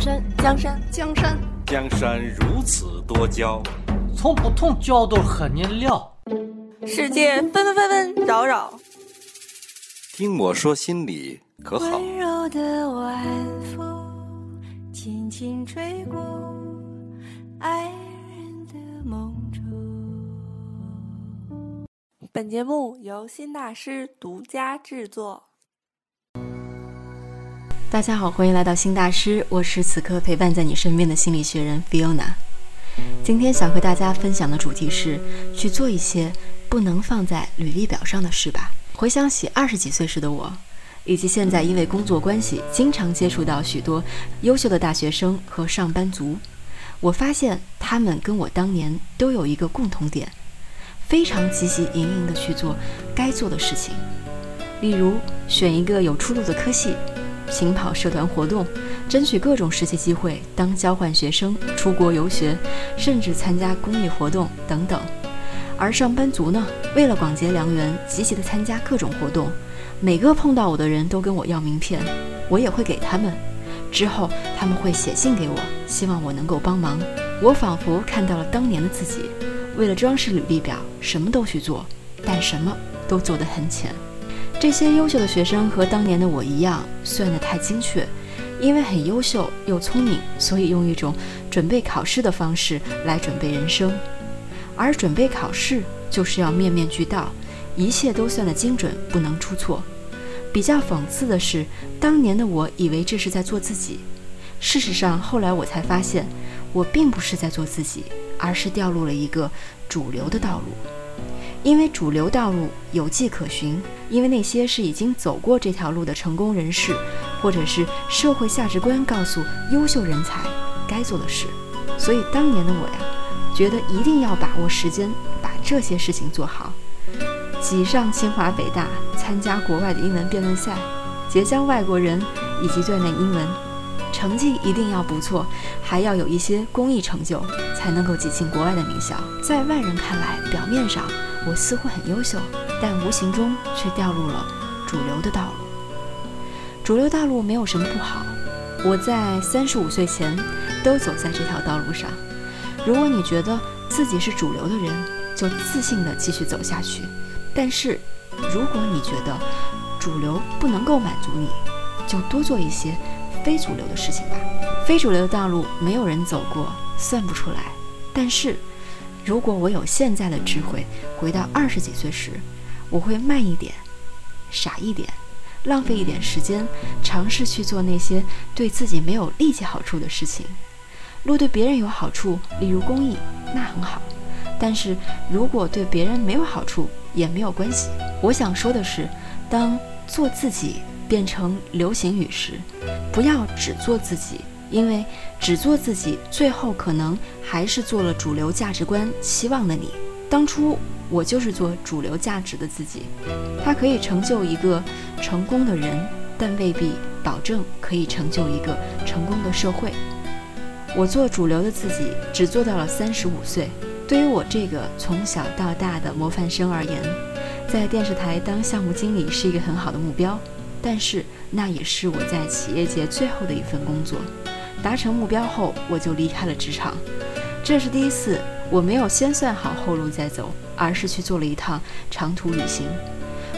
江山，江山，江山，江山如此多娇，从不同角度和你聊。世界纷纷纷纷扰扰，听我说心里可好？温柔的晚风轻轻吹过爱人的梦中。本节目由新大师独家制作。大家好，欢迎来到新大师，我是此刻陪伴在你身边的心理学人 Fiona。今天想和大家分享的主题是去做一些不能放在履历表上的事吧。回想起二十几岁时的我，以及现在因为工作关系经常接触到许多优秀的大学生和上班族，我发现他们跟我当年都有一个共同点，非常积极营营的去做该做的事情，例如选一个有出路的科系。勤跑社团活动，争取各种实习机会，当交换学生、出国游学，甚至参加公益活动等等。而上班族呢，为了广结良缘，积极的参加各种活动，每个碰到我的人都跟我要名片，我也会给他们。之后他们会写信给我，希望我能够帮忙。我仿佛看到了当年的自己，为了装饰履历表，什么都去做，但什么都做得很浅。这些优秀的学生和当年的我一样，算得太精确，因为很优秀又聪明，所以用一种准备考试的方式来准备人生。而准备考试就是要面面俱到，一切都算得精准，不能出错。比较讽刺的是，当年的我以为这是在做自己，事实上后来我才发现，我并不是在做自己，而是掉入了一个主流的道路。因为主流道路有迹可循，因为那些是已经走过这条路的成功人士，或者是社会价值观告诉优秀人才该做的事，所以当年的我呀，觉得一定要把握时间，把这些事情做好，挤上清华北大，参加国外的英文辩论赛，结交外国人，以及锻炼英文，成绩一定要不错，还要有一些公益成就，才能够挤进国外的名校。在外人看来，表面上。我似乎很优秀，但无形中却掉入了主流的道路。主流道路没有什么不好，我在三十五岁前都走在这条道路上。如果你觉得自己是主流的人，就自信地继续走下去。但是，如果你觉得主流不能够满足你，就多做一些非主流的事情吧。非主流的道路没有人走过，算不出来。但是。如果我有现在的智慧，回到二十几岁时，我会慢一点，傻一点，浪费一点时间，尝试去做那些对自己没有立即好处的事情。若对别人有好处，例如公益，那很好。但是如果对别人没有好处，也没有关系。我想说的是，当做自己变成流行语时，不要只做自己。因为只做自己，最后可能还是做了主流价值观期望的你。当初我就是做主流价值的自己，它可以成就一个成功的人，但未必保证可以成就一个成功的社会。我做主流的自己，只做到了三十五岁。对于我这个从小到大的模范生而言，在电视台当项目经理是一个很好的目标，但是那也是我在企业界最后的一份工作。达成目标后，我就离开了职场。这是第一次，我没有先算好后路再走，而是去做了一趟长途旅行，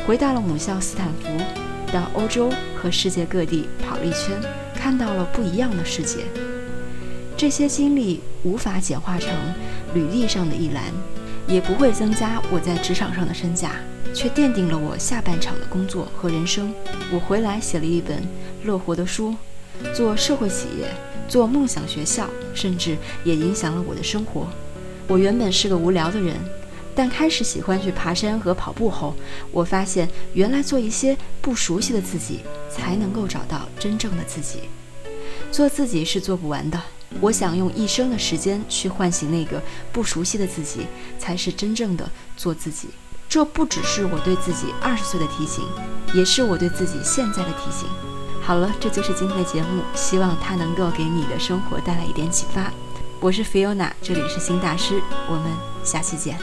回到了母校斯坦福，到欧洲和世界各地跑了一圈，看到了不一样的世界。这些经历无法简化成履历上的一栏，也不会增加我在职场上的身价，却奠定了我下半场的工作和人生。我回来写了一本乐活的书，做社会企业。做梦想学校，甚至也影响了我的生活。我原本是个无聊的人，但开始喜欢去爬山和跑步后，我发现原来做一些不熟悉的自己，才能够找到真正的自己。做自己是做不完的，我想用一生的时间去唤醒那个不熟悉的自己，才是真正的做自己。这不只是我对自己二十岁的提醒，也是我对自己现在的提醒。好了，这就是今天的节目，希望它能够给你的生活带来一点启发。我是 Fiona，这里是新大师，我们下期见。